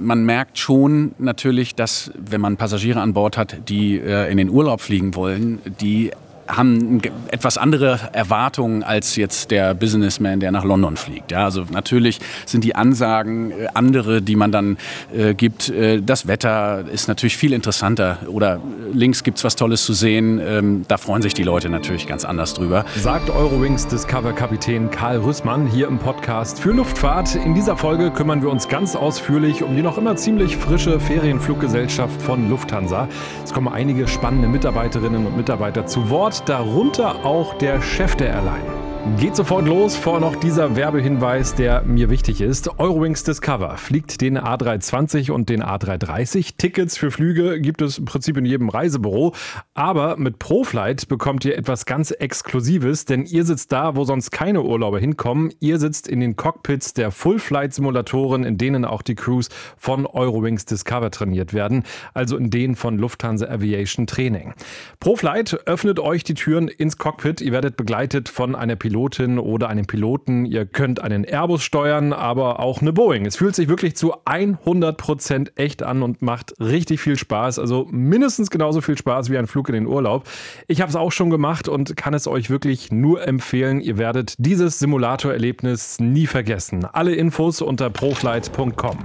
Man merkt schon natürlich, dass wenn man Passagiere an Bord hat, die äh, in den Urlaub fliegen wollen, die haben etwas andere Erwartungen als jetzt der Businessman, der nach London fliegt. Ja, also natürlich sind die Ansagen äh, andere, die man dann äh, gibt. Äh, das Wetter ist natürlich viel interessanter oder links gibt es was Tolles zu sehen. Ähm, da freuen sich die Leute natürlich ganz anders drüber. Sagt Eurowings Discover-Kapitän Karl Rüssmann hier im Podcast für Luftfahrt. In dieser Folge kümmern wir uns ganz ausführlich um die noch immer ziemlich frische Ferienfluggesellschaft von Lufthansa. Es kommen einige spannende Mitarbeiterinnen und Mitarbeiter zu Wort darunter auch der Chef der Airline. Geht sofort los. Vor noch dieser Werbehinweis, der mir wichtig ist. Eurowings Discover fliegt den A320 und den A330. Tickets für Flüge gibt es im Prinzip in jedem Reisebüro. Aber mit ProFlight bekommt ihr etwas ganz Exklusives, denn ihr sitzt da, wo sonst keine Urlauber hinkommen. Ihr sitzt in den Cockpits der Full-Flight-Simulatoren, in denen auch die Crews von Eurowings Discover trainiert werden, also in denen von Lufthansa Aviation Training. ProFlight öffnet euch die Türen ins Cockpit. Ihr werdet begleitet von einer Pilotin Pilotin oder einem Piloten. Ihr könnt einen Airbus steuern, aber auch eine Boeing. Es fühlt sich wirklich zu 100% echt an und macht richtig viel Spaß. Also mindestens genauso viel Spaß wie ein Flug in den Urlaub. Ich habe es auch schon gemacht und kann es euch wirklich nur empfehlen. Ihr werdet dieses Simulatorerlebnis nie vergessen. Alle Infos unter proflight.com.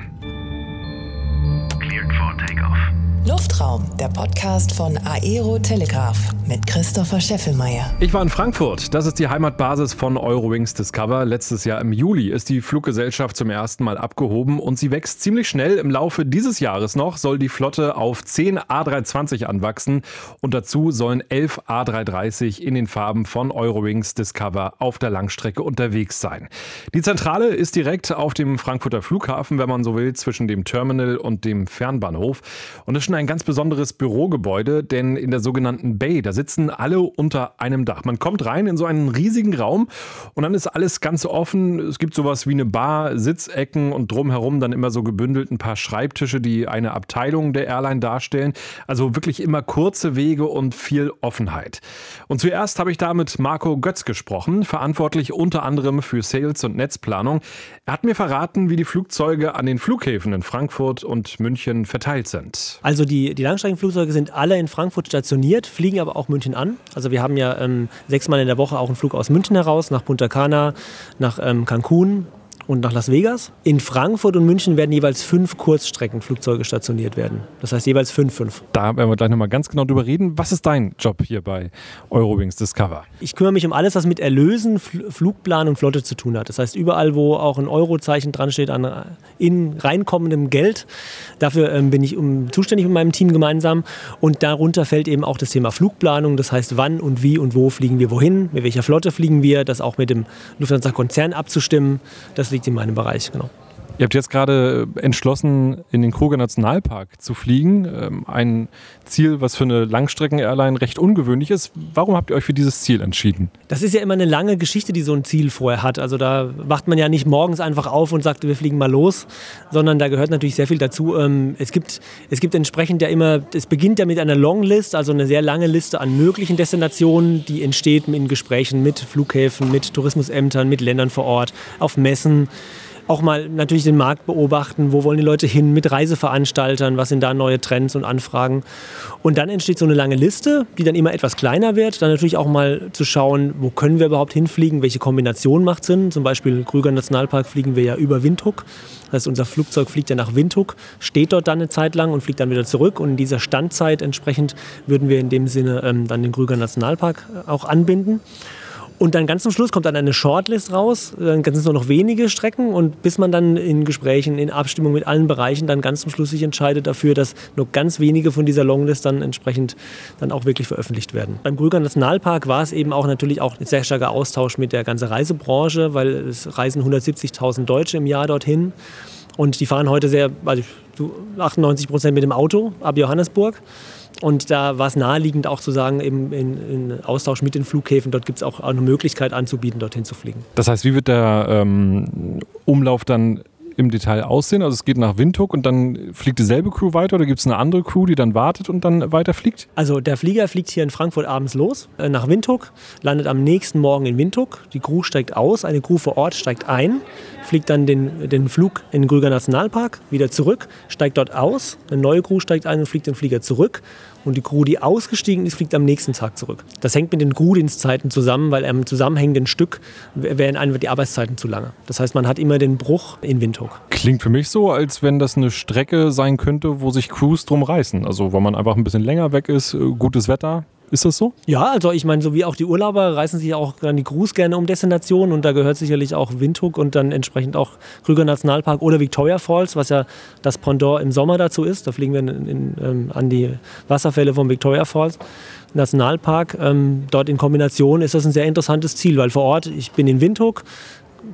Luftraum, der Podcast von Aero Telegraph mit Christopher Scheffelmeier. Ich war in Frankfurt. Das ist die Heimatbasis von Eurowings Discover. Letztes Jahr im Juli ist die Fluggesellschaft zum ersten Mal abgehoben und sie wächst ziemlich schnell. Im Laufe dieses Jahres noch soll die Flotte auf 10 A320 anwachsen und dazu sollen 11 A330 in den Farben von Eurowings Discover auf der Langstrecke unterwegs sein. Die Zentrale ist direkt auf dem Frankfurter Flughafen, wenn man so will, zwischen dem Terminal und dem Fernbahnhof. Und es schon ein ganz besonderes Bürogebäude, denn in der sogenannten Bay, da sitzen alle unter einem Dach. Man kommt rein in so einen riesigen Raum und dann ist alles ganz offen. Es gibt sowas wie eine Bar, Sitzecken und drumherum dann immer so gebündelt ein paar Schreibtische, die eine Abteilung der Airline darstellen. Also wirklich immer kurze Wege und viel Offenheit. Und zuerst habe ich da mit Marco Götz gesprochen, verantwortlich unter anderem für Sales und Netzplanung. Er hat mir verraten, wie die Flugzeuge an den Flughäfen in Frankfurt und München verteilt sind. Also die, die Langstreckenflugzeuge sind alle in Frankfurt stationiert, fliegen aber auch München an. Also wir haben ja ähm, sechsmal in der Woche auch einen Flug aus München heraus, nach Punta Cana, nach ähm, Cancun und nach Las Vegas. In Frankfurt und München werden jeweils fünf Kurzstreckenflugzeuge stationiert werden. Das heißt jeweils fünf, fünf. Da werden wir gleich nochmal ganz genau drüber reden. Was ist dein Job hier bei Eurowings Discover? Ich kümmere mich um alles, was mit Erlösen, Flugplan und Flotte zu tun hat. Das heißt, überall, wo auch ein Eurozeichen dran steht, an in reinkommendem Geld, dafür ähm, bin ich um, zuständig mit meinem Team gemeinsam. Und darunter fällt eben auch das Thema Flugplanung. Das heißt, wann und wie und wo fliegen wir wohin, mit welcher Flotte fliegen wir, das auch mit dem Lufthansa-Konzern abzustimmen. Das liegt in meinem Bereich, genau. Ihr habt jetzt gerade entschlossen, in den Kruger Nationalpark zu fliegen. Ähm, ein Ziel, was für eine Langstrecken-Airline recht ungewöhnlich ist. Warum habt ihr euch für dieses Ziel entschieden? Das ist ja immer eine lange Geschichte, die so ein Ziel vorher hat. Also da wacht man ja nicht morgens einfach auf und sagt, wir fliegen mal los, sondern da gehört natürlich sehr viel dazu. Ähm, es gibt, es gibt entsprechend ja immer, es beginnt ja mit einer Longlist, also eine sehr lange Liste an möglichen Destinationen, die entsteht in Gesprächen mit Flughäfen, mit Tourismusämtern, mit Ländern vor Ort, auf Messen auch mal natürlich den Markt beobachten, wo wollen die Leute hin mit Reiseveranstaltern, was sind da neue Trends und Anfragen. Und dann entsteht so eine lange Liste, die dann immer etwas kleiner wird. Dann natürlich auch mal zu schauen, wo können wir überhaupt hinfliegen, welche Kombination macht Sinn. Zum Beispiel Krüger Nationalpark fliegen wir ja über Windhoek. Das heißt, unser Flugzeug fliegt ja nach Windhoek, steht dort dann eine Zeit lang und fliegt dann wieder zurück. Und in dieser Standzeit entsprechend würden wir in dem Sinne ähm, dann den Krüger Nationalpark auch anbinden. Und dann ganz zum Schluss kommt dann eine Shortlist raus. Dann sind es nur noch wenige Strecken und bis man dann in Gesprächen, in Abstimmung mit allen Bereichen dann ganz zum Schluss sich entscheidet dafür, dass nur ganz wenige von dieser Longlist dann entsprechend dann auch wirklich veröffentlicht werden. Beim Krüger Nationalpark war es eben auch natürlich auch ein sehr starker Austausch mit der ganzen Reisebranche, weil es reisen 170.000 Deutsche im Jahr dorthin. Und die fahren heute sehr, also 98 Prozent mit dem Auto ab Johannesburg. Und da war es naheliegend auch zu sagen, im, in, in Austausch mit den Flughäfen, dort gibt es auch eine Möglichkeit anzubieten, dorthin zu fliegen. Das heißt, wie wird der ähm, Umlauf dann im Detail aussehen? Also es geht nach Windhoek und dann fliegt dieselbe Crew weiter oder gibt es eine andere Crew, die dann wartet und dann weiterfliegt? Also der Flieger fliegt hier in Frankfurt abends los, äh, nach Windhoek, landet am nächsten Morgen in Windhoek. Die Crew steigt aus, eine Crew vor Ort steigt ein, fliegt dann den, den Flug in den Krüger Nationalpark, wieder zurück, steigt dort aus, eine neue Crew steigt ein und fliegt den Flieger zurück und die Crew, die ausgestiegen ist, fliegt am nächsten Tag zurück. Das hängt mit den Crewdienstzeiten zusammen, weil am zusammenhängenden Stück wären einfach die Arbeitszeiten zu lange. Das heißt, man hat immer den Bruch in Windhoek. Klingt für mich so, als wenn das eine Strecke sein könnte, wo sich Crews drum reißen. Also, wo man einfach ein bisschen länger weg ist, äh, gutes Wetter, ist das so? Ja, also ich meine, so wie auch die Urlauber reißen sich auch dann die Crews gerne um Destinationen und da gehört sicherlich auch Windhoek und dann entsprechend auch Krüger Nationalpark oder Victoria Falls, was ja das Pendant im Sommer dazu ist. Da fliegen wir in, in, ähm, an die Wasserfälle vom Victoria Falls. Nationalpark. Ähm, dort in Kombination ist das ein sehr interessantes Ziel, weil vor Ort, ich bin in Windhoek,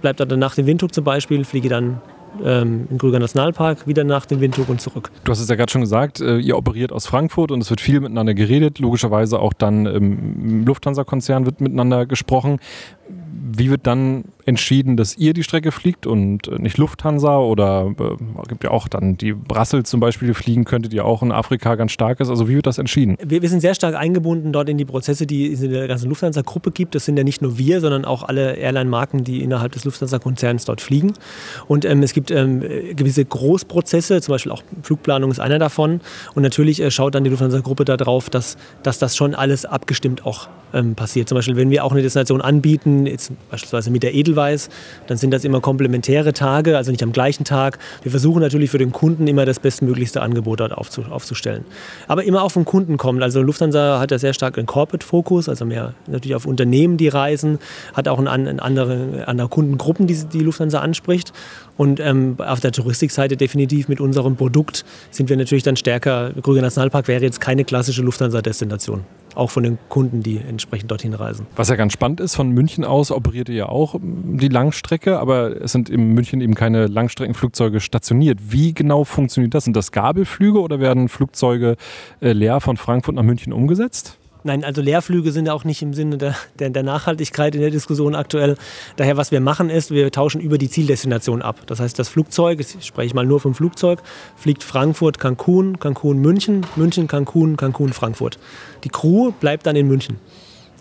bleibe dann nach dem Windhoek zum Beispiel, fliege dann ähm, in Krüger Nationalpark, wieder nach dem Windhoek und zurück. Du hast es ja gerade schon gesagt, äh, ihr operiert aus Frankfurt und es wird viel miteinander geredet. Logischerweise auch dann im Lufthansa-Konzern wird miteinander gesprochen wie wird dann entschieden, dass ihr die Strecke fliegt und nicht Lufthansa oder äh, gibt ja auch dann die Brussels zum Beispiel, fliegen könntet, die auch in Afrika ganz stark ist. Also wie wird das entschieden? Wir, wir sind sehr stark eingebunden dort in die Prozesse, die es in der ganzen Lufthansa-Gruppe gibt. Das sind ja nicht nur wir, sondern auch alle Airline-Marken, die innerhalb des Lufthansa-Konzerns dort fliegen. Und ähm, es gibt ähm, gewisse Großprozesse, zum Beispiel auch Flugplanung ist einer davon. Und natürlich äh, schaut dann die Lufthansa-Gruppe darauf, dass, dass das schon alles abgestimmt auch ähm, passiert. Zum Beispiel, wenn wir auch eine Destination anbieten, jetzt beispielsweise mit der Edelweiß, dann sind das immer komplementäre Tage, also nicht am gleichen Tag. Wir versuchen natürlich für den Kunden immer das bestmöglichste Angebot dort aufzustellen. Aber immer auch vom Kunden kommt. Also Lufthansa hat ja sehr stark einen Corporate-Fokus, also mehr natürlich auf Unternehmen, die reisen, hat auch eine andere, andere Kundengruppen, die die Lufthansa anspricht. Und ähm, auf der Touristikseite definitiv mit unserem Produkt sind wir natürlich dann stärker. Krüger Nationalpark wäre jetzt keine klassische Lufthansa-Destination auch von den Kunden, die entsprechend dorthin reisen. Was ja ganz spannend ist, von München aus operiert ihr ja auch die Langstrecke, aber es sind in München eben keine Langstreckenflugzeuge stationiert. Wie genau funktioniert das? Sind das Gabelflüge oder werden Flugzeuge äh, leer von Frankfurt nach München umgesetzt? Nein, also Leerflüge sind auch nicht im Sinne der, der, der, Nachhaltigkeit in der Diskussion aktuell. Daher, was wir machen, ist, wir tauschen über die Zieldestination ab. Das heißt, das Flugzeug, ich spreche mal nur vom Flugzeug, fliegt Frankfurt, Cancun, Cancun, München, München, Cancun, Cancun, Frankfurt. Die Crew bleibt dann in München.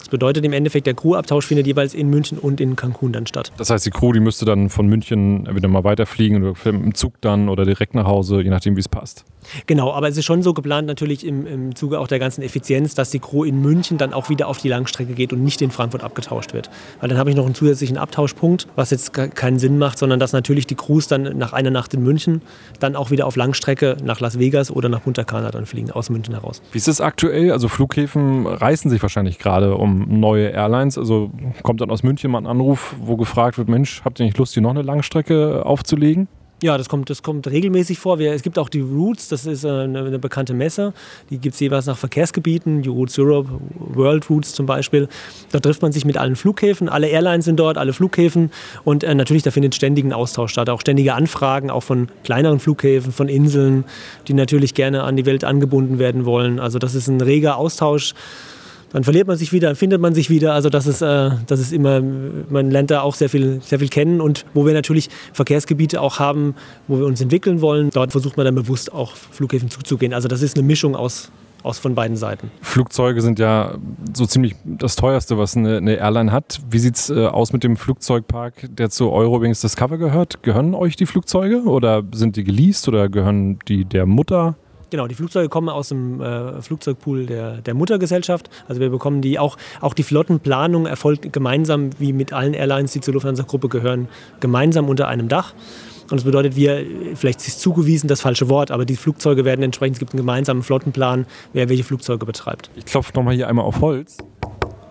Das bedeutet im Endeffekt, der Crewabtausch findet jeweils in München und in Cancun dann statt. Das heißt, die Crew, die müsste dann von München wieder mal weiterfliegen oder im Zug dann oder direkt nach Hause, je nachdem, wie es passt. Genau, aber es ist schon so geplant, natürlich im, im Zuge auch der ganzen Effizienz, dass die Crew in München dann auch wieder auf die Langstrecke geht und nicht in Frankfurt abgetauscht wird. Weil dann habe ich noch einen zusätzlichen Abtauschpunkt, was jetzt keinen Sinn macht, sondern dass natürlich die Crews dann nach einer Nacht in München dann auch wieder auf Langstrecke nach Las Vegas oder nach Punta Cana dann fliegen, aus München heraus. Wie ist es aktuell? Also Flughäfen reißen sich wahrscheinlich gerade um neue Airlines. Also kommt dann aus München mal ein Anruf, wo gefragt wird, Mensch, habt ihr nicht Lust, hier noch eine Langstrecke aufzulegen? Ja, das kommt, das kommt regelmäßig vor. Wir, es gibt auch die Routes, das ist eine, eine bekannte Messe. Die gibt es jeweils nach Verkehrsgebieten, die Routes Europe, World Routes zum Beispiel. Da trifft man sich mit allen Flughäfen, alle Airlines sind dort, alle Flughäfen. Und äh, natürlich, da findet ständigen Austausch statt. Auch ständige Anfragen, auch von kleineren Flughäfen, von Inseln, die natürlich gerne an die Welt angebunden werden wollen. Also das ist ein reger Austausch dann verliert man sich wieder, dann findet man sich wieder. Also das ist, äh, das ist immer, man lernt da auch sehr viel, sehr viel kennen und wo wir natürlich Verkehrsgebiete auch haben, wo wir uns entwickeln wollen, dort versucht man dann bewusst auch Flughäfen zuzugehen. Also das ist eine Mischung aus, aus von beiden Seiten. Flugzeuge sind ja so ziemlich das teuerste, was eine, eine Airline hat. Wie sieht es äh, aus mit dem Flugzeugpark, der zu Eurowings Discover gehört? Gehören euch die Flugzeuge oder sind die geleast oder gehören die der Mutter? Genau, die Flugzeuge kommen aus dem äh, Flugzeugpool der, der Muttergesellschaft. Also wir bekommen die auch, auch die Flottenplanung erfolgt gemeinsam, wie mit allen Airlines, die zur Lufthansa-Gruppe gehören, gemeinsam unter einem Dach. Und das bedeutet, wir, vielleicht ist zugewiesen das falsche Wort, aber die Flugzeuge werden entsprechend, es gibt einen gemeinsamen Flottenplan, wer welche Flugzeuge betreibt. Ich klopfe nochmal hier einmal auf Holz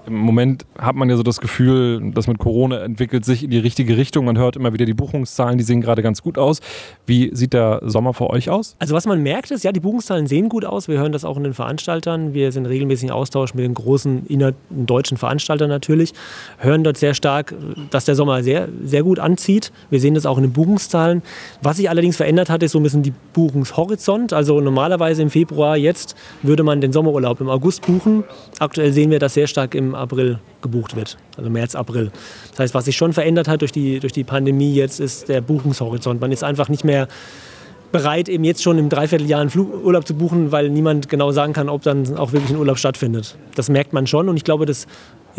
im Moment hat man ja so das Gefühl, dass mit Corona entwickelt sich in die richtige Richtung. Man hört immer wieder die Buchungszahlen, die sehen gerade ganz gut aus. Wie sieht der Sommer für euch aus? Also was man merkt ist, ja, die Buchungszahlen sehen gut aus. Wir hören das auch in den Veranstaltern. Wir sind regelmäßig im Austausch mit den großen deutschen Veranstaltern natürlich. Hören dort sehr stark, dass der Sommer sehr, sehr gut anzieht. Wir sehen das auch in den Buchungszahlen. Was sich allerdings verändert hat, ist so ein bisschen die Buchungshorizont. Also normalerweise im Februar jetzt würde man den Sommerurlaub im August buchen. Aktuell sehen wir das sehr stark im April gebucht wird, also März, April. Das heißt, was sich schon verändert hat durch die, durch die Pandemie jetzt, ist der Buchungshorizont. Man ist einfach nicht mehr bereit, eben jetzt schon im Dreivierteljahr einen Flugurlaub zu buchen, weil niemand genau sagen kann, ob dann auch wirklich ein Urlaub stattfindet. Das merkt man schon und ich glaube, das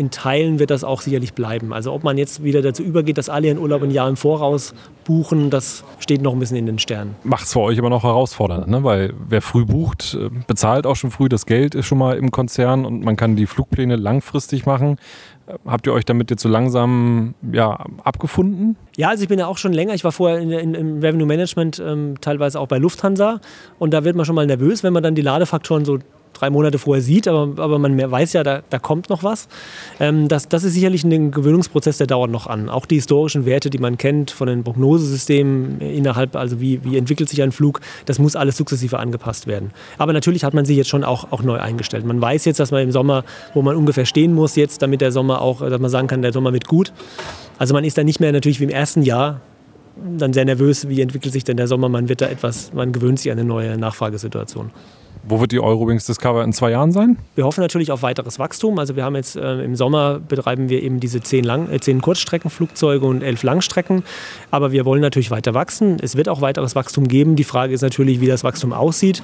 in Teilen wird das auch sicherlich bleiben. Also ob man jetzt wieder dazu übergeht, dass alle ihren Urlaub ein Jahr im Voraus buchen, das steht noch ein bisschen in den Sternen. Macht es für euch aber noch herausfordernd, ne? weil wer früh bucht, äh, bezahlt auch schon früh, das Geld ist schon mal im Konzern und man kann die Flugpläne langfristig machen. Habt ihr euch damit jetzt so langsam ja, abgefunden? Ja, also ich bin ja auch schon länger. Ich war vorher in, in, im Revenue Management ähm, teilweise auch bei Lufthansa. Und da wird man schon mal nervös, wenn man dann die Ladefaktoren so drei Monate vorher sieht, aber, aber man weiß ja, da, da kommt noch was. Ähm, das, das ist sicherlich ein Gewöhnungsprozess, der dauert noch an. Auch die historischen Werte, die man kennt von den Prognosesystemen innerhalb, also wie, wie entwickelt sich ein Flug, das muss alles sukzessive angepasst werden. Aber natürlich hat man sich jetzt schon auch, auch neu eingestellt. Man weiß jetzt, dass man im Sommer, wo man ungefähr stehen muss, jetzt, damit der Sommer auch, dass man sagen kann, der Sommer wird gut. Also man ist da nicht mehr natürlich wie im ersten Jahr dann sehr nervös, wie entwickelt sich denn der Sommer. Man wird da etwas, man gewöhnt sich an eine neue Nachfragesituation. Wo wird die Eurowings Discover in zwei Jahren sein? Wir hoffen natürlich auf weiteres Wachstum. Also wir haben jetzt äh, im Sommer betreiben wir eben diese zehn, Lang äh, zehn Kurzstreckenflugzeuge und elf Langstrecken. Aber wir wollen natürlich weiter wachsen. Es wird auch weiteres Wachstum geben. Die Frage ist natürlich, wie das Wachstum aussieht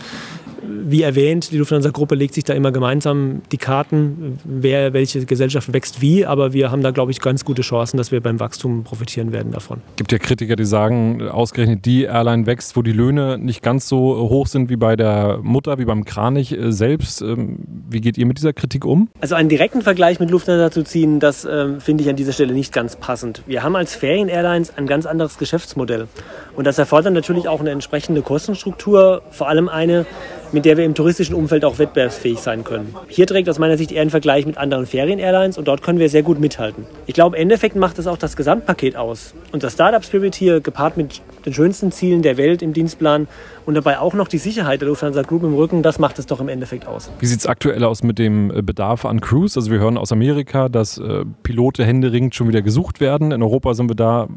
wie erwähnt, die Lufthansa-Gruppe legt sich da immer gemeinsam die Karten, wer, welche Gesellschaft wächst wie. Aber wir haben da, glaube ich, ganz gute Chancen, dass wir beim Wachstum profitieren werden davon. Es gibt ja Kritiker, die sagen, ausgerechnet die Airline wächst, wo die Löhne nicht ganz so hoch sind wie bei der Mutter, wie beim Kranich äh, selbst. Ähm, wie geht ihr mit dieser Kritik um? Also einen direkten Vergleich mit Lufthansa zu ziehen, das äh, finde ich an dieser Stelle nicht ganz passend. Wir haben als Ferien-Airlines ein ganz anderes Geschäftsmodell. Und das erfordert natürlich auch eine entsprechende Kostenstruktur, vor allem eine, mit der wir im touristischen Umfeld auch wettbewerbsfähig sein können. Hier trägt aus meiner Sicht eher ein Vergleich mit anderen Ferien-Airlines und dort können wir sehr gut mithalten. Ich glaube, im Endeffekt macht es auch das Gesamtpaket aus. Und das Startup-Spirit hier, gepaart mit den schönsten Zielen der Welt im Dienstplan und dabei auch noch die Sicherheit der Lufthansa Group im Rücken, das macht es doch im Endeffekt aus. Wie sieht es aktuell aus mit dem äh, Bedarf an Crews? Also wir hören aus Amerika, dass äh, Pilote händeringend schon wieder gesucht werden. In Europa sind wir da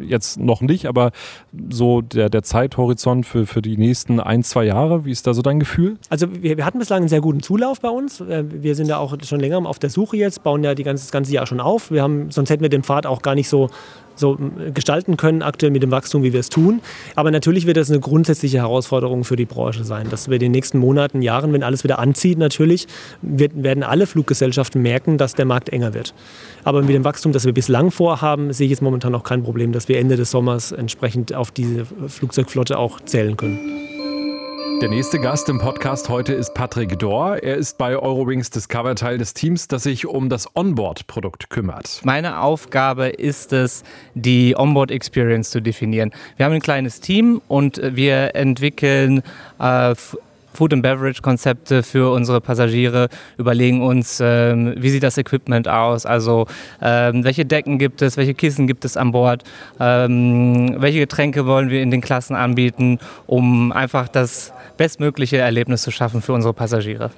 jetzt noch nicht, aber so der, der Zeithorizont für, für die nächsten ein, zwei Jahre, wie ist da so dein Gefühl? Also wir, wir hatten bislang einen sehr guten Zulauf bei uns. Äh, wir sind ja auch schon länger auf der Suche jetzt, bauen ja die ganze, das ganze Jahr schon auf. Wir haben, sonst hätten wir den Pfad auch gar nicht so so gestalten können, aktuell mit dem Wachstum, wie wir es tun. Aber natürlich wird das eine grundsätzliche Herausforderung für die Branche sein, dass wir in den nächsten Monaten, Jahren, wenn alles wieder anzieht, natürlich, wird, werden alle Fluggesellschaften merken, dass der Markt enger wird. Aber mit dem Wachstum, das wir bislang vorhaben, sehe ich jetzt momentan auch kein Problem, dass wir Ende des Sommers entsprechend auf diese Flugzeugflotte auch zählen können. Der nächste Gast im Podcast heute ist Patrick Dor. Er ist bei Eurowings Discover Teil des Teams, das sich um das Onboard-Produkt kümmert. Meine Aufgabe ist es, die Onboard-Experience zu definieren. Wir haben ein kleines Team und wir entwickeln äh, Food and Beverage Konzepte für unsere Passagiere, überlegen uns, ähm, wie sieht das Equipment aus, also ähm, welche Decken gibt es, welche Kissen gibt es an Bord, ähm, welche Getränke wollen wir in den Klassen anbieten, um einfach das bestmögliche Erlebnis zu schaffen für unsere Passagiere.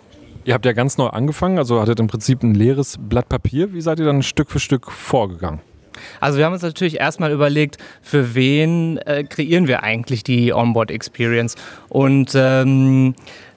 Ihr habt ja ganz neu angefangen, also hattet im Prinzip ein leeres Blatt Papier. Wie seid ihr dann Stück für Stück vorgegangen? Also wir haben uns natürlich erstmal überlegt, für wen äh, kreieren wir eigentlich die Onboard Experience und ähm,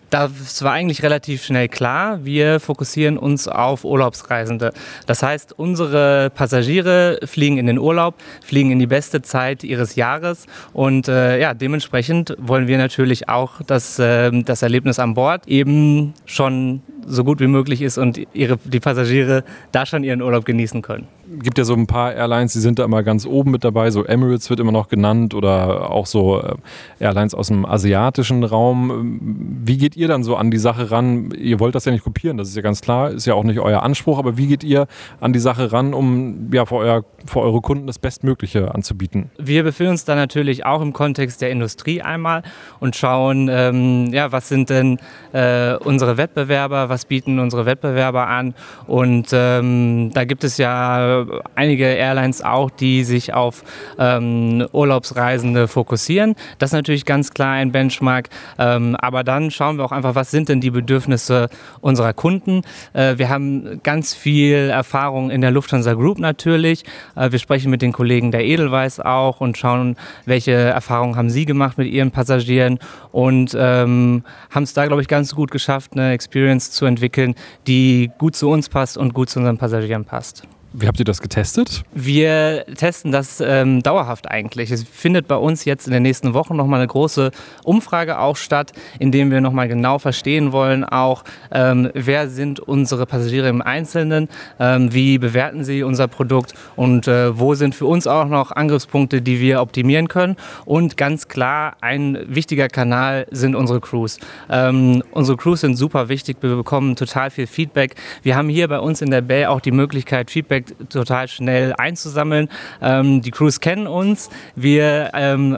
das war eigentlich relativ schnell klar. Wir fokussieren uns auf Urlaubsreisende. Das heißt, unsere Passagiere fliegen in den Urlaub, fliegen in die beste Zeit ihres Jahres und äh, ja, dementsprechend wollen wir natürlich auch, dass äh, das Erlebnis an Bord eben schon so gut wie möglich ist und ihre, die Passagiere da schon ihren Urlaub genießen können gibt ja so ein paar Airlines, die sind da immer ganz oben mit dabei. So Emirates wird immer noch genannt oder auch so äh, Airlines aus dem asiatischen Raum. Wie geht ihr dann so an die Sache ran? Ihr wollt das ja nicht kopieren, das ist ja ganz klar, ist ja auch nicht euer Anspruch. Aber wie geht ihr an die Sache ran, um ja für, euer, für eure Kunden das Bestmögliche anzubieten? Wir befinden uns da natürlich auch im Kontext der Industrie einmal und schauen, ähm, ja, was sind denn äh, unsere Wettbewerber, was bieten unsere Wettbewerber an? Und ähm, da gibt es ja einige Airlines auch, die sich auf ähm, Urlaubsreisende fokussieren. Das ist natürlich ganz klar ein Benchmark. Ähm, aber dann schauen wir auch einfach, was sind denn die Bedürfnisse unserer Kunden. Äh, wir haben ganz viel Erfahrung in der Lufthansa Group natürlich. Äh, wir sprechen mit den Kollegen der Edelweiss auch und schauen, welche Erfahrungen haben sie gemacht mit ihren Passagieren und ähm, haben es da, glaube ich, ganz gut geschafft, eine Experience zu entwickeln, die gut zu uns passt und gut zu unseren Passagieren passt. Wie habt ihr das getestet? Wir testen das ähm, dauerhaft eigentlich. Es findet bei uns jetzt in den nächsten Wochen nochmal eine große Umfrage auch statt, in dem wir nochmal genau verstehen wollen, auch ähm, wer sind unsere Passagiere im Einzelnen, ähm, wie bewerten sie unser Produkt und äh, wo sind für uns auch noch Angriffspunkte, die wir optimieren können. Und ganz klar, ein wichtiger Kanal sind unsere Crews. Ähm, unsere Crews sind super wichtig, wir bekommen total viel Feedback. Wir haben hier bei uns in der Bay auch die Möglichkeit, Feedback total schnell einzusammeln. Ähm, die Crews kennen uns. Wir ähm,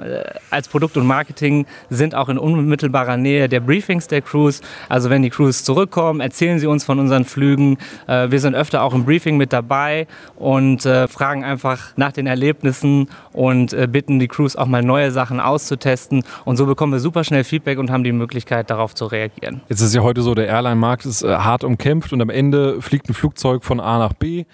als Produkt und Marketing sind auch in unmittelbarer Nähe der Briefings der Crews. Also wenn die Crews zurückkommen, erzählen sie uns von unseren Flügen. Äh, wir sind öfter auch im Briefing mit dabei und äh, fragen einfach nach den Erlebnissen und äh, bitten die Crews auch mal neue Sachen auszutesten. Und so bekommen wir super schnell Feedback und haben die Möglichkeit, darauf zu reagieren. Jetzt ist ja heute so, der Airline-Markt ist äh, hart umkämpft und am Ende fliegt ein Flugzeug von A nach B.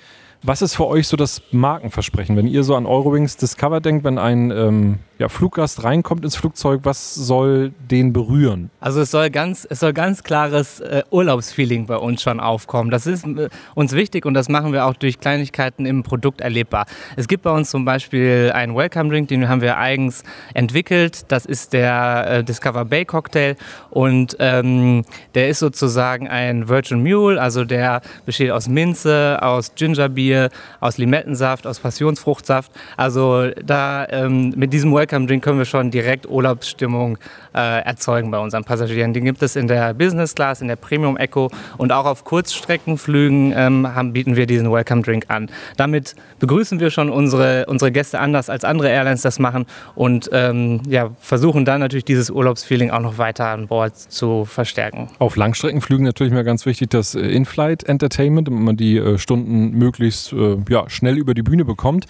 Was ist für euch so das Markenversprechen, wenn ihr so an Eurowings Discover denkt, wenn ein ähm, ja, Fluggast reinkommt ins Flugzeug, was soll den berühren? Also es soll ganz, es soll ganz klares äh, Urlaubsfeeling bei uns schon aufkommen. Das ist äh, uns wichtig und das machen wir auch durch Kleinigkeiten im Produkt erlebbar. Es gibt bei uns zum Beispiel einen Welcome Drink, den haben wir eigens entwickelt. Das ist der äh, Discover Bay Cocktail und ähm, der ist sozusagen ein Virgin Mule, also der besteht aus Minze, aus Gingerbier, aus Limettensaft, aus Passionsfruchtsaft. Also da ähm, mit diesem Welcome Welcome Drink können wir schon direkt Urlaubsstimmung äh, erzeugen bei unseren Passagieren. Den gibt es in der Business Class, in der Premium Echo und auch auf Kurzstreckenflügen ähm, haben, bieten wir diesen Welcome Drink an. Damit begrüßen wir schon unsere, unsere Gäste anders als andere Airlines das machen und ähm, ja, versuchen dann natürlich dieses Urlaubsfeeling auch noch weiter an Bord zu verstärken. Auf Langstreckenflügen natürlich mal ganz wichtig das äh, In-Flight Entertainment, damit man die äh, Stunden möglichst äh, ja, schnell über die Bühne bekommt.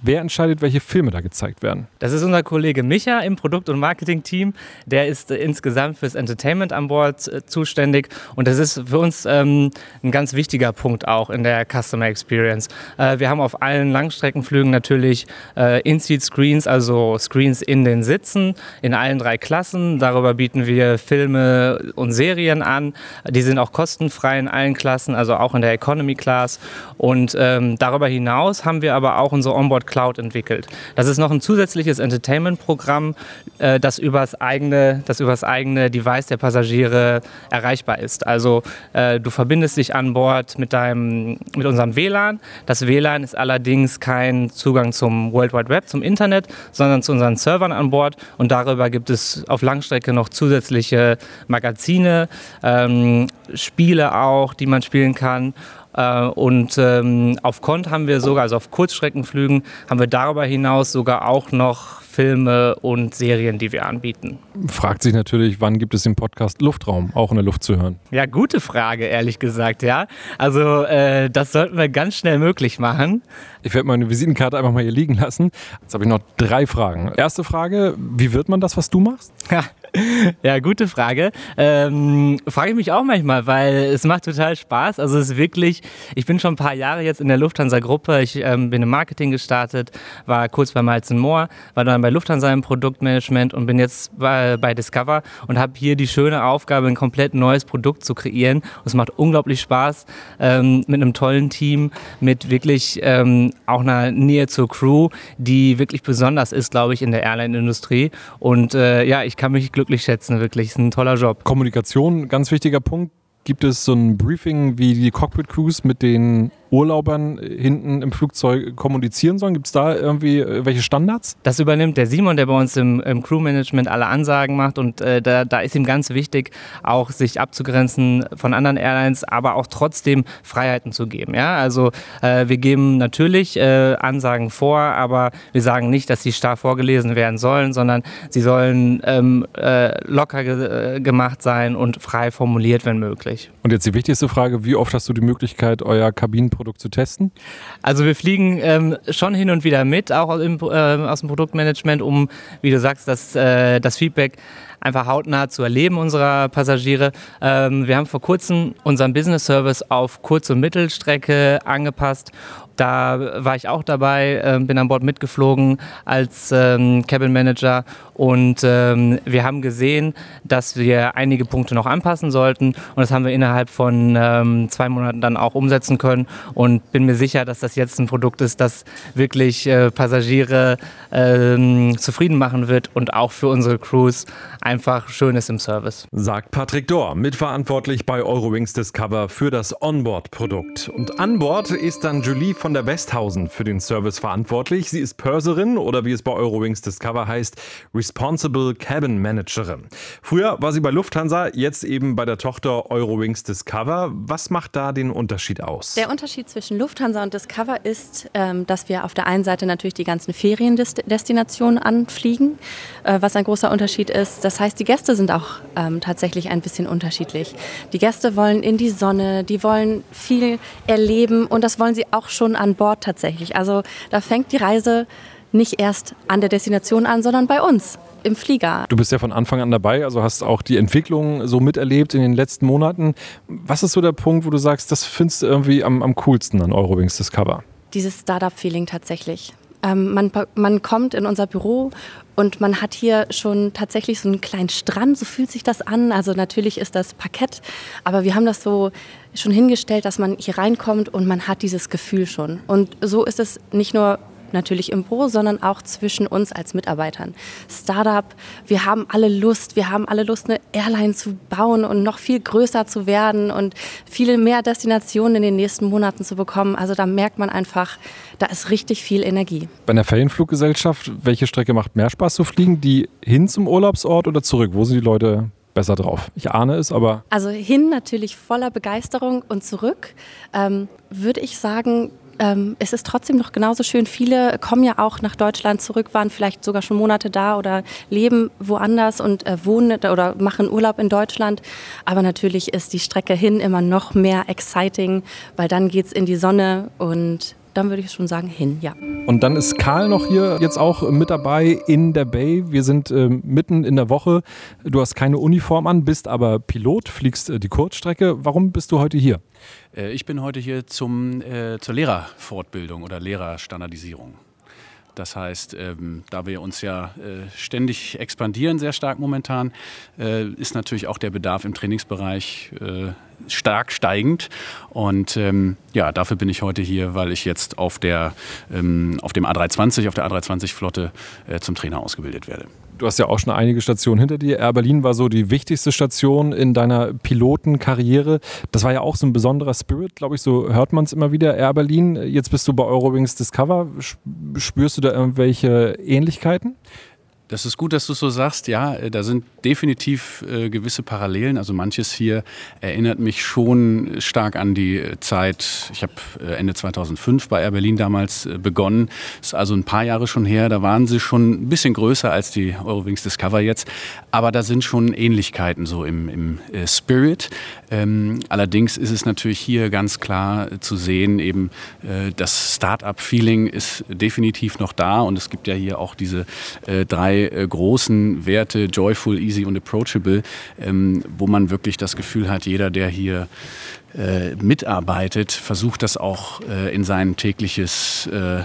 Wer entscheidet, welche Filme da gezeigt werden? Das ist unser Kollege Micha im Produkt- und Marketing-Team. Der ist äh, insgesamt fürs Entertainment an Bord äh, zuständig. Und das ist für uns ähm, ein ganz wichtiger Punkt auch in der Customer Experience. Äh, wir haben auf allen Langstreckenflügen natürlich äh, In-Seat-Screens, also Screens in den Sitzen, in allen drei Klassen. Darüber bieten wir Filme und Serien an. Die sind auch kostenfrei in allen Klassen, also auch in der Economy Class. Und ähm, darüber hinaus haben wir aber auch unsere Onboard Cloud entwickelt. Das ist noch ein zusätzliches Entertainment-Programm, äh, das übers eigene, das übers eigene Device der Passagiere erreichbar ist. Also äh, du verbindest dich an Bord mit deinem, mit unserem WLAN. Das WLAN ist allerdings kein Zugang zum World Wide Web, zum Internet, sondern zu unseren Servern an Bord. Und darüber gibt es auf Langstrecke noch zusätzliche Magazine, ähm, Spiele auch, die man spielen kann. Äh, und ähm, auf Kont haben wir sogar, also auf Kurzstreckenflügen, haben wir darüber hinaus sogar auch noch Filme und Serien, die wir anbieten. Fragt sich natürlich, wann gibt es den Podcast Luftraum auch in der Luft zu hören? Ja, gute Frage, ehrlich gesagt, ja. Also äh, das sollten wir ganz schnell möglich machen. Ich werde meine Visitenkarte einfach mal hier liegen lassen. Jetzt habe ich noch drei Fragen. Erste Frage, wie wird man das, was du machst? ja, gute Frage. Ähm, Frage ich mich auch manchmal, weil es macht total Spaß. Also es ist wirklich, ich bin schon ein paar Jahre jetzt in der Lufthansa-Gruppe. Ich ähm, bin im Marketing gestartet, war kurz bei Miles Moore, war dann bei Lufthansa im Produktmanagement und bin jetzt bei, bei Discover und habe hier die schöne Aufgabe, ein komplett neues Produkt zu kreieren. Und es macht unglaublich Spaß ähm, mit einem tollen Team, mit wirklich ähm, auch einer Nähe zur Crew, die wirklich besonders ist, glaube ich, in der Airline-Industrie. Und äh, ja, ich kann mich glücklich schätzen, wirklich. Ist ein toller Job. Kommunikation, ganz wichtiger Punkt. Gibt es so ein Briefing, wie die Cockpit Crews mit den Urlaubern hinten im Flugzeug kommunizieren sollen? Gibt es da irgendwie äh, welche Standards? Das übernimmt der Simon, der bei uns im, im Crewmanagement alle Ansagen macht. Und äh, da, da ist ihm ganz wichtig, auch sich abzugrenzen von anderen Airlines, aber auch trotzdem Freiheiten zu geben. Ja? Also äh, wir geben natürlich äh, Ansagen vor, aber wir sagen nicht, dass sie starr vorgelesen werden sollen, sondern sie sollen ähm, äh, locker ge äh, gemacht sein und frei formuliert, wenn möglich. Und jetzt die wichtigste Frage, wie oft hast du die Möglichkeit, euer Kabinen Produkt zu testen? Also wir fliegen ähm, schon hin und wieder mit, auch aus dem, äh, aus dem Produktmanagement, um, wie du sagst, das, äh, das Feedback einfach hautnah zu erleben unserer Passagiere. Ähm, wir haben vor kurzem unseren Business Service auf Kurz- und Mittelstrecke angepasst Da war ich auch dabei, äh, bin an Bord mitgeflogen als ähm, Cabin Manager. Und ähm, wir haben gesehen, dass wir einige Punkte noch anpassen sollten. Und das haben wir innerhalb von ähm, zwei Monaten dann auch umsetzen können. Und bin mir sicher, dass das jetzt ein Produkt ist, das wirklich äh, Passagiere ähm, zufrieden machen wird und auch für unsere Crews einfach schön ist im Service. Sagt Patrick Dorr, mitverantwortlich bei Eurowings Discover für das Onboard-Produkt. Und an Bord ist dann Julie von der Westhausen für den Service verantwortlich. Sie ist Purserin oder wie es bei Eurowings Discover heißt, Responsible Cabin Managerin. Früher war sie bei Lufthansa, jetzt eben bei der Tochter Eurowings Discover. Was macht da den Unterschied aus? Der Unterschied zwischen Lufthansa und Discover ist, ähm, dass wir auf der einen Seite natürlich die ganzen Feriendestinationen anfliegen, äh, was ein großer Unterschied ist. Das heißt, die Gäste sind auch ähm, tatsächlich ein bisschen unterschiedlich. Die Gäste wollen in die Sonne, die wollen viel erleben und das wollen sie auch schon an Bord tatsächlich. Also da fängt die Reise nicht erst an der Destination an, sondern bei uns im Flieger. Du bist ja von Anfang an dabei, also hast auch die Entwicklung so miterlebt in den letzten Monaten. Was ist so der Punkt, wo du sagst, das findest du irgendwie am, am coolsten an Eurowings Discover? Dieses Startup-Feeling tatsächlich. Ähm, man, man kommt in unser Büro und man hat hier schon tatsächlich so einen kleinen Strand, so fühlt sich das an. Also natürlich ist das Parkett, aber wir haben das so schon hingestellt, dass man hier reinkommt und man hat dieses Gefühl schon. Und so ist es nicht nur natürlich im Büro, sondern auch zwischen uns als Mitarbeitern. Startup, wir haben alle Lust, wir haben alle Lust, eine Airline zu bauen und noch viel größer zu werden und viele mehr Destinationen in den nächsten Monaten zu bekommen. Also da merkt man einfach, da ist richtig viel Energie. Bei einer Ferienfluggesellschaft, welche Strecke macht mehr Spaß zu fliegen? Die hin zum Urlaubsort oder zurück? Wo sind die Leute besser drauf? Ich ahne es, aber. Also hin natürlich voller Begeisterung und zurück ähm, würde ich sagen, ähm, es ist trotzdem noch genauso schön. Viele kommen ja auch nach Deutschland zurück, waren vielleicht sogar schon Monate da oder leben woanders und äh, wohnen oder machen Urlaub in Deutschland. Aber natürlich ist die Strecke hin immer noch mehr exciting, weil dann geht es in die Sonne und dann würde ich schon sagen, hin, ja. Und dann ist Karl noch hier jetzt auch mit dabei in der Bay. Wir sind äh, mitten in der Woche. Du hast keine Uniform an, bist aber Pilot, fliegst äh, die Kurzstrecke. Warum bist du heute hier? Äh, ich bin heute hier zum, äh, zur Lehrerfortbildung oder Lehrerstandardisierung. Das heißt, ähm, da wir uns ja äh, ständig expandieren, sehr stark momentan, äh, ist natürlich auch der Bedarf im Trainingsbereich äh, stark steigend. Und ähm, ja, dafür bin ich heute hier, weil ich jetzt auf, der, ähm, auf dem A320, auf der A320-Flotte äh, zum Trainer ausgebildet werde. Du hast ja auch schon einige Stationen hinter dir. Air Berlin war so die wichtigste Station in deiner Pilotenkarriere. Das war ja auch so ein besonderer Spirit, glaube ich, so hört man es immer wieder. Air Berlin, jetzt bist du bei Eurowings Discover. Spürst du da irgendwelche Ähnlichkeiten? Das ist gut, dass du so sagst. Ja, äh, da sind definitiv äh, gewisse Parallelen. Also manches hier erinnert mich schon stark an die äh, Zeit. Ich habe äh, Ende 2005 bei Air Berlin damals äh, begonnen. Ist also ein paar Jahre schon her. Da waren sie schon ein bisschen größer als die Eurowings Discover jetzt. Aber da sind schon Ähnlichkeiten so im, im äh, Spirit. Ähm, allerdings ist es natürlich hier ganz klar zu sehen, eben das Start-up-Feeling ist definitiv noch da und es gibt ja hier auch diese drei äh, großen Werte, joyful, easy und approachable, ähm, wo man wirklich das Gefühl hat, jeder, der hier äh, mitarbeitet, versucht das auch äh, in sein tägliches äh,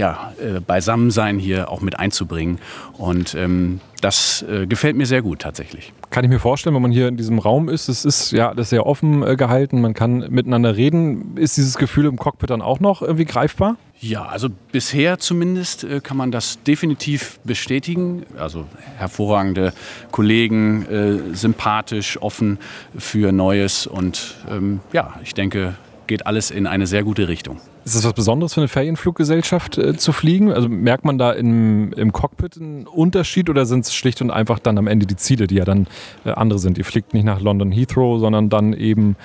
ja, äh, Beisammensein hier auch mit einzubringen. Und ähm, das äh, gefällt mir sehr gut tatsächlich. Kann ich mir vorstellen, wenn man hier in diesem Raum ist, es ist ja das sehr offen äh, gehalten, man kann miteinander reden. Ist dieses Gefühl im Cockpit dann auch noch irgendwie greifbar? Ja, also bisher zumindest äh, kann man das definitiv bestätigen. Also hervorragende Kollegen, äh, sympathisch, offen für Neues und ähm, ja, ich denke, geht alles in eine sehr gute Richtung. Ist das was Besonderes für eine Ferienfluggesellschaft äh, zu fliegen? Also merkt man da im, im Cockpit einen Unterschied oder sind es schlicht und einfach dann am Ende die Ziele, die ja dann äh, andere sind? Ihr fliegt nicht nach London Heathrow, sondern dann eben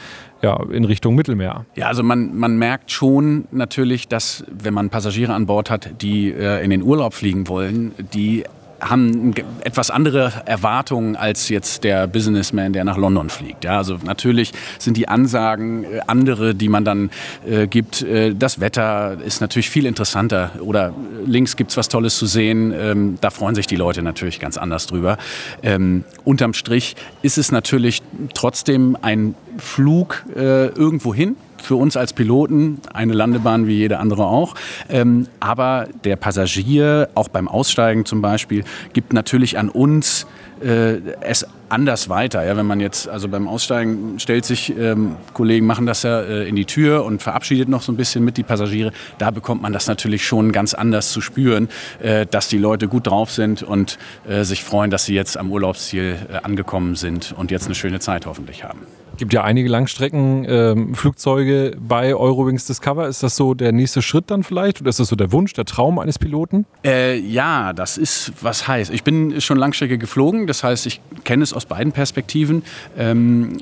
ja, in Richtung Mittelmeer. Ja, also man, man merkt schon natürlich, dass wenn man Passagiere an Bord hat, die äh, in den Urlaub fliegen wollen, die haben etwas andere Erwartungen als jetzt der Businessman, der nach London fliegt. Ja, also natürlich sind die Ansagen äh, andere, die man dann äh, gibt. Äh, das Wetter ist natürlich viel interessanter oder links gibt es was Tolles zu sehen. Ähm, da freuen sich die Leute natürlich ganz anders drüber. Ähm, unterm Strich ist es natürlich trotzdem ein Flug äh, irgendwo hin für uns als Piloten eine Landebahn wie jede andere auch. Ähm, aber der Passagier, auch beim Aussteigen zum Beispiel, gibt natürlich an uns äh, es anders weiter. Ja, wenn man jetzt, also beim Aussteigen stellt sich, ähm, Kollegen machen das ja äh, in die Tür und verabschiedet noch so ein bisschen mit die Passagiere. Da bekommt man das natürlich schon ganz anders zu spüren, äh, dass die Leute gut drauf sind und äh, sich freuen, dass sie jetzt am Urlaubsziel äh, angekommen sind und jetzt eine schöne Zeit hoffentlich haben gibt ja einige Langstreckenflugzeuge ähm, bei Eurowings Discover. Ist das so der nächste Schritt dann vielleicht? Oder ist das so der Wunsch, der Traum eines Piloten? Äh, ja, das ist was heißt. Ich bin schon Langstrecke geflogen, das heißt, ich kenne es aus beiden Perspektiven. Ähm,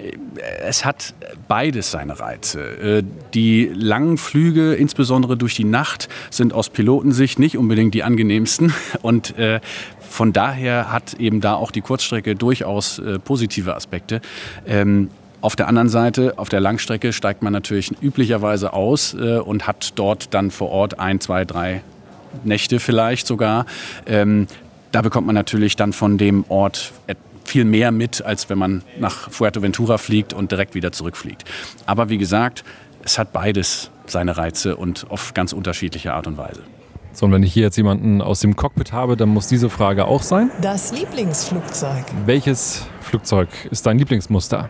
es hat beides seine Reize. Äh, die langen Flüge, insbesondere durch die Nacht, sind aus Pilotensicht nicht unbedingt die angenehmsten. Und äh, von daher hat eben da auch die Kurzstrecke durchaus äh, positive Aspekte. Ähm, auf der anderen Seite, auf der Langstrecke steigt man natürlich üblicherweise aus äh, und hat dort dann vor Ort ein, zwei, drei Nächte vielleicht sogar. Ähm, da bekommt man natürlich dann von dem Ort viel mehr mit, als wenn man nach Fuerteventura fliegt und direkt wieder zurückfliegt. Aber wie gesagt, es hat beides seine Reize und auf ganz unterschiedliche Art und Weise. So, und wenn ich hier jetzt jemanden aus dem Cockpit habe, dann muss diese Frage auch sein. Das Lieblingsflugzeug. Welches Flugzeug ist dein Lieblingsmuster?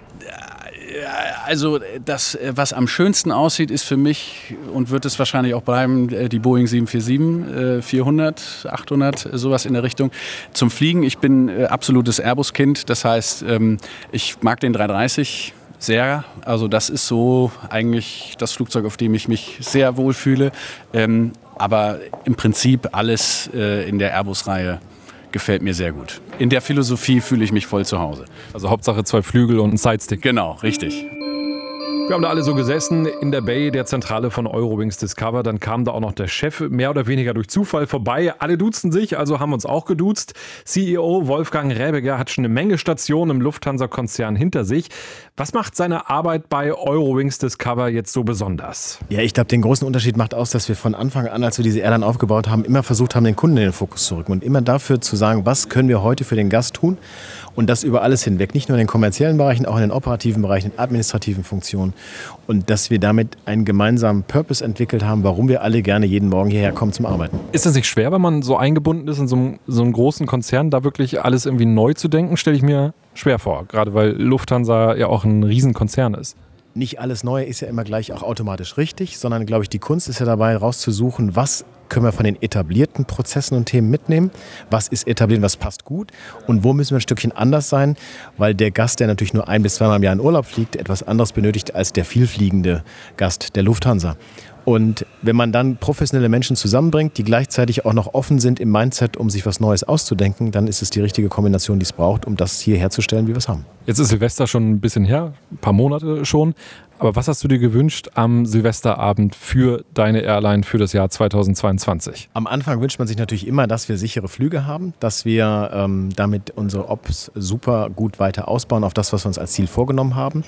Also das, äh, was am schönsten aussieht, ist für mich und wird es wahrscheinlich auch bleiben, äh, die Boeing 747, 400, 800, sowas in der Richtung. Zum Fliegen, ich bin äh, absolutes Airbus-Kind, das heißt, ähm, ich mag den 330 sehr. Also das ist so eigentlich das Flugzeug, auf dem ich mich sehr wohl fühle. Ähm, aber im Prinzip alles in der Airbus-Reihe gefällt mir sehr gut. In der Philosophie fühle ich mich voll zu Hause. Also Hauptsache zwei Flügel und ein Sidestick. Genau, richtig. Wir haben da alle so gesessen in der Bay, der Zentrale von Eurowings Discover. Dann kam da auch noch der Chef mehr oder weniger durch Zufall vorbei. Alle duzen sich, also haben uns auch geduzt. CEO Wolfgang Räbiger hat schon eine Menge Stationen im Lufthansa-Konzern hinter sich. Was macht seine Arbeit bei Eurowings Discover jetzt so besonders? Ja, ich glaube, den großen Unterschied macht aus, dass wir von Anfang an, als wir diese Airline aufgebaut haben, immer versucht haben, den Kunden in den Fokus zu rücken und immer dafür zu sagen, was können wir heute für den Gast tun und das über alles hinweg, nicht nur in den kommerziellen Bereichen, auch in den operativen Bereichen, in administrativen Funktionen. Und dass wir damit einen gemeinsamen Purpose entwickelt haben, warum wir alle gerne jeden Morgen hierher kommen zum Arbeiten. Ist es nicht schwer, wenn man so eingebunden ist in so einem, so einem großen Konzern, da wirklich alles irgendwie neu zu denken? Stelle ich mir schwer vor. Gerade weil Lufthansa ja auch ein Riesenkonzern ist nicht alles Neue ist ja immer gleich auch automatisch richtig, sondern glaube ich, die Kunst ist ja dabei, rauszusuchen, was können wir von den etablierten Prozessen und Themen mitnehmen, was ist etabliert, was passt gut und wo müssen wir ein Stückchen anders sein, weil der Gast, der natürlich nur ein bis zweimal im Jahr in Urlaub fliegt, etwas anderes benötigt als der vielfliegende Gast der Lufthansa. Und wenn man dann professionelle Menschen zusammenbringt, die gleichzeitig auch noch offen sind im Mindset, um sich was Neues auszudenken, dann ist es die richtige Kombination, die es braucht, um das hier herzustellen, wie wir es haben. Jetzt ist Silvester schon ein bisschen her, ein paar Monate schon. Aber was hast du dir gewünscht am Silvesterabend für deine Airline für das Jahr 2022? Am Anfang wünscht man sich natürlich immer, dass wir sichere Flüge haben, dass wir ähm, damit unsere Ops super gut weiter ausbauen auf das, was wir uns als Ziel vorgenommen haben,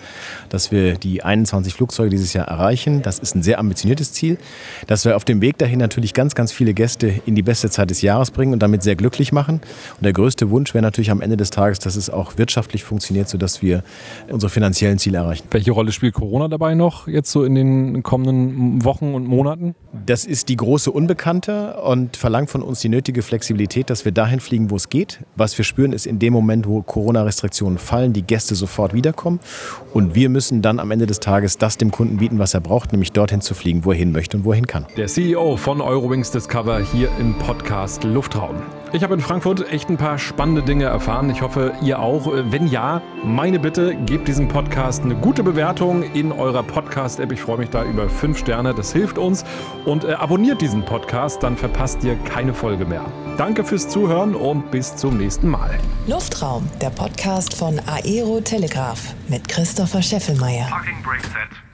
dass wir die 21 Flugzeuge dieses Jahr erreichen. Das ist ein sehr ambitioniertes Ziel, dass wir auf dem Weg dahin natürlich ganz, ganz viele Gäste in die beste Zeit des Jahres bringen und damit sehr glücklich machen. Und der größte Wunsch wäre natürlich am Ende des Tages, dass es auch wirtschaftlich funktioniert, sodass wir unsere finanziellen Ziele erreichen. Welche Rolle spielt Corona? Corona dabei noch, jetzt so in den kommenden Wochen und Monaten? Das ist die große Unbekannte und verlangt von uns die nötige Flexibilität, dass wir dahin fliegen, wo es geht. Was wir spüren, ist in dem Moment, wo Corona-Restriktionen fallen, die Gäste sofort wiederkommen. Und wir müssen dann am Ende des Tages das dem Kunden bieten, was er braucht, nämlich dorthin zu fliegen, wo er hin möchte und wo er hin kann. Der CEO von Eurowings Discover hier im Podcast Luftraum. Ich habe in Frankfurt echt ein paar spannende Dinge erfahren. Ich hoffe, ihr auch. Wenn ja, meine Bitte, gebt diesem Podcast eine gute Bewertung in eurer Podcast-App. Ich freue mich da über fünf Sterne. Das hilft uns. Und äh, abonniert diesen Podcast, dann verpasst ihr keine Folge mehr. Danke fürs Zuhören und bis zum nächsten Mal. Luftraum, der Podcast von Aero Telegraph mit Christopher Scheffelmeier. Fucking break set.